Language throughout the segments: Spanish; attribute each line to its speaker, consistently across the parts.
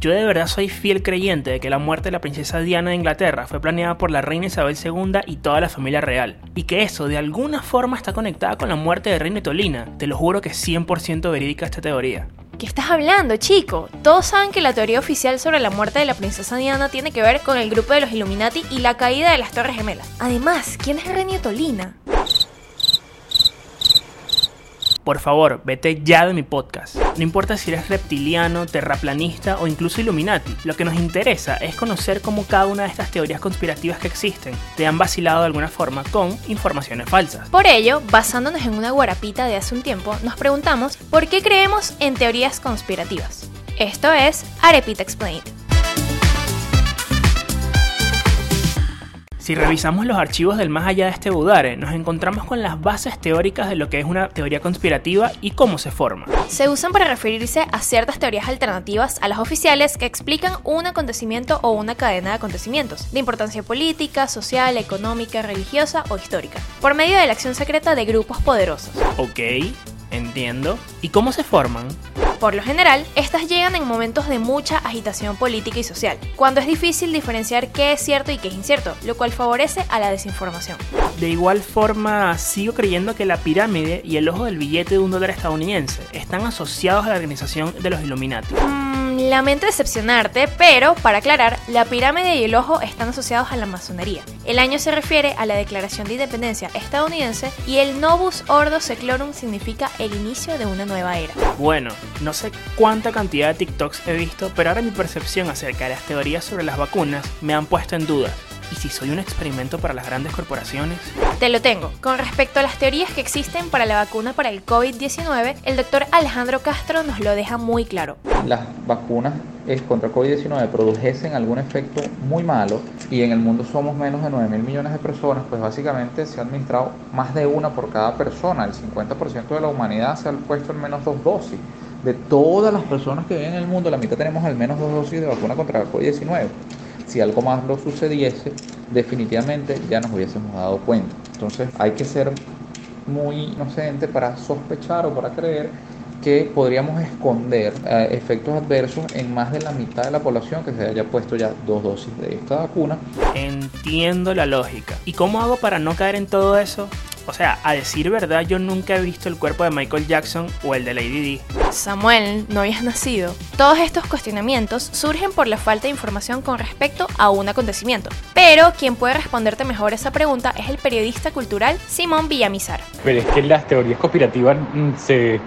Speaker 1: Yo de verdad soy fiel creyente de que la muerte de la princesa Diana de Inglaterra fue planeada por la reina Isabel II y toda la familia real, y que eso de alguna forma está conectada con la muerte de Reina Tolina. Te lo juro que es 100% verídica esta teoría.
Speaker 2: ¿Qué estás hablando, chico? Todos saben que la teoría oficial sobre la muerte de la princesa Diana tiene que ver con el grupo de los Illuminati y la caída de las Torres Gemelas. Además, ¿quién es Reina Tolina?
Speaker 1: Por favor, vete ya de mi podcast. No importa si eres reptiliano, terraplanista o incluso Illuminati, lo que nos interesa es conocer cómo cada una de estas teorías conspirativas que existen te han vacilado de alguna forma con informaciones falsas.
Speaker 2: Por ello, basándonos en una guarapita de hace un tiempo, nos preguntamos por qué creemos en teorías conspirativas. Esto es Arepita Explained.
Speaker 1: Si revisamos los archivos del más allá de este Budare, nos encontramos con las bases teóricas de lo que es una teoría conspirativa y cómo se forma.
Speaker 2: Se usan para referirse a ciertas teorías alternativas a las oficiales que explican un acontecimiento o una cadena de acontecimientos, de importancia política, social, económica, religiosa o histórica, por medio de la acción secreta de grupos poderosos.
Speaker 1: Ok, entiendo. ¿Y cómo se forman?
Speaker 2: Por lo general, estas llegan en momentos de mucha agitación política y social, cuando es difícil diferenciar qué es cierto y qué es incierto, lo cual favorece a la desinformación.
Speaker 1: De igual forma, sigo creyendo que la pirámide y el ojo del billete de un dólar estadounidense están asociados a la organización de los Illuminati.
Speaker 2: Lamento decepcionarte, pero para aclarar, la pirámide y el ojo están asociados a la masonería. El año se refiere a la Declaración de Independencia estadounidense y el Novus Ordo Seclorum significa el inicio de una nueva era.
Speaker 1: Bueno, no sé cuánta cantidad de TikToks he visto, pero ahora mi percepción acerca de las teorías sobre las vacunas me han puesto en duda. ¿Y si soy un experimento para las grandes corporaciones?
Speaker 2: Te lo tengo. Con respecto a las teorías que existen para la vacuna para el COVID-19, el doctor Alejandro Castro nos lo deja muy claro.
Speaker 3: Las vacunas contra COVID-19 produjesen algún efecto muy malo y en el mundo somos menos de 9 mil millones de personas, pues básicamente se ha administrado más de una por cada persona. El 50% de la humanidad se ha puesto al menos dos dosis. De todas las personas que viven en el mundo, la mitad tenemos al menos dos dosis de vacuna contra el COVID-19 si algo más lo sucediese, definitivamente ya nos hubiésemos dado cuenta. Entonces hay que ser muy inocente para sospechar o para creer que podríamos esconder eh, efectos adversos en más de la mitad de la población que se haya puesto ya dos dosis de esta vacuna.
Speaker 1: Entiendo la lógica. ¿Y cómo hago para no caer en todo eso? O sea, a decir verdad, yo nunca he visto el cuerpo de Michael Jackson o el de Lady Di.
Speaker 2: Samuel, no habías nacido. Todos estos cuestionamientos surgen por la falta de información con respecto a un acontecimiento. Pero quien puede responderte mejor esa pregunta es el periodista cultural Simón Villamizar.
Speaker 4: Pero es que las teorías conspirativas mm, se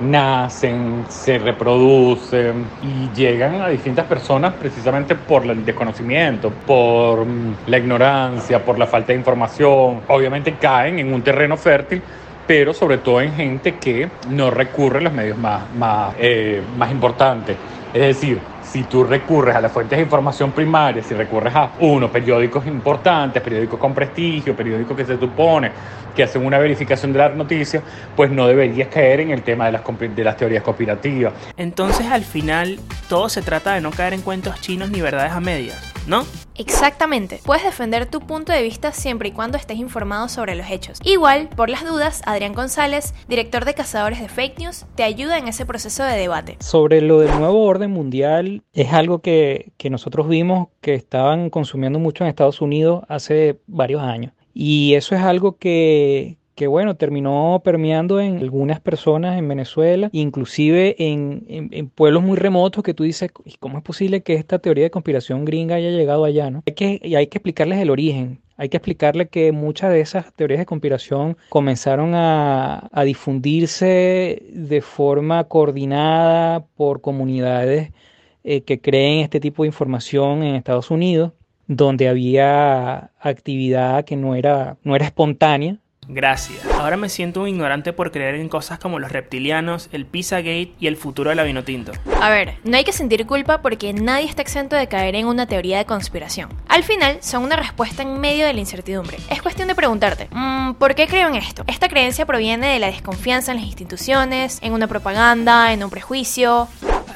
Speaker 4: nacen, se reproducen y llegan a distintas personas precisamente por el desconocimiento, por mm, la ignorancia, por la falta de información. Obviamente caen en un terreno fértil pero sobre todo en gente que no recurre a los medios más, más, eh, más importantes. Es decir, si tú recurres a las fuentes de información primaria, si recurres a uno, periódicos importantes, periódicos con prestigio, periódicos que se supone que hacen una verificación de las noticias, pues no deberías caer en el tema de las, de las teorías conspirativas.
Speaker 1: Entonces al final todo se trata de no caer en cuentos chinos ni verdades a medias, ¿no?
Speaker 2: Exactamente. Puedes defender tu punto de vista siempre y cuando estés informado sobre los hechos. Igual, por las dudas, Adrián González, director de Cazadores de Fake News, te ayuda en ese proceso de debate.
Speaker 5: Sobre lo del nuevo orden mundial, es algo que, que nosotros vimos que estaban consumiendo mucho en Estados Unidos hace varios años. Y eso es algo que, que bueno, terminó permeando en algunas personas en Venezuela, inclusive en, pueblos muy remotos que tú dices, ¿cómo es posible que esta teoría de conspiración gringa haya llegado allá? ¿no? Hay que, y hay que explicarles el origen. Hay que explicarle que muchas de esas teorías de conspiración comenzaron a, difundirse de forma coordinada por comunidades eh, que creen este tipo de información en Estados Unidos, donde había actividad que no era, no era espontánea,
Speaker 1: Gracias. Ahora me siento un ignorante por creer en cosas como los reptilianos, el Pizzagate y el futuro de la Vinotinto.
Speaker 2: A ver, no hay que sentir culpa porque nadie está exento de caer en una teoría de conspiración. Al final, son una respuesta en medio de la incertidumbre. Es cuestión de preguntarte, mm, ¿por qué creo en esto? Esta creencia proviene de la desconfianza en las instituciones, en una propaganda, en un prejuicio.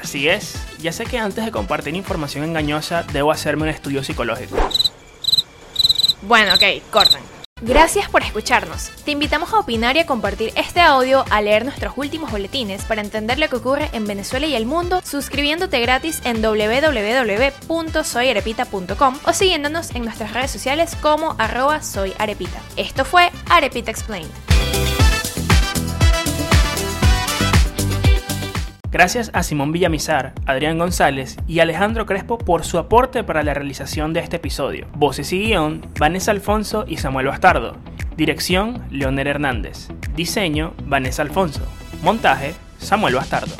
Speaker 1: Así es. Ya sé que antes de compartir información engañosa, debo hacerme un estudio psicológico.
Speaker 2: Bueno, ok, cortan. Gracias por escucharnos. Te invitamos a opinar y a compartir este audio, a leer nuestros últimos boletines para entender lo que ocurre en Venezuela y el mundo, suscribiéndote gratis en www.soyarepita.com o siguiéndonos en nuestras redes sociales como arroba soyarepita. Esto fue Arepita Explained.
Speaker 1: Gracias a Simón Villamizar, Adrián González y Alejandro Crespo por su aporte para la realización de este episodio. Voces y guion, Vanessa Alfonso y Samuel Bastardo. Dirección, Leonel Hernández. Diseño, Vanessa Alfonso. Montaje, Samuel Bastardo.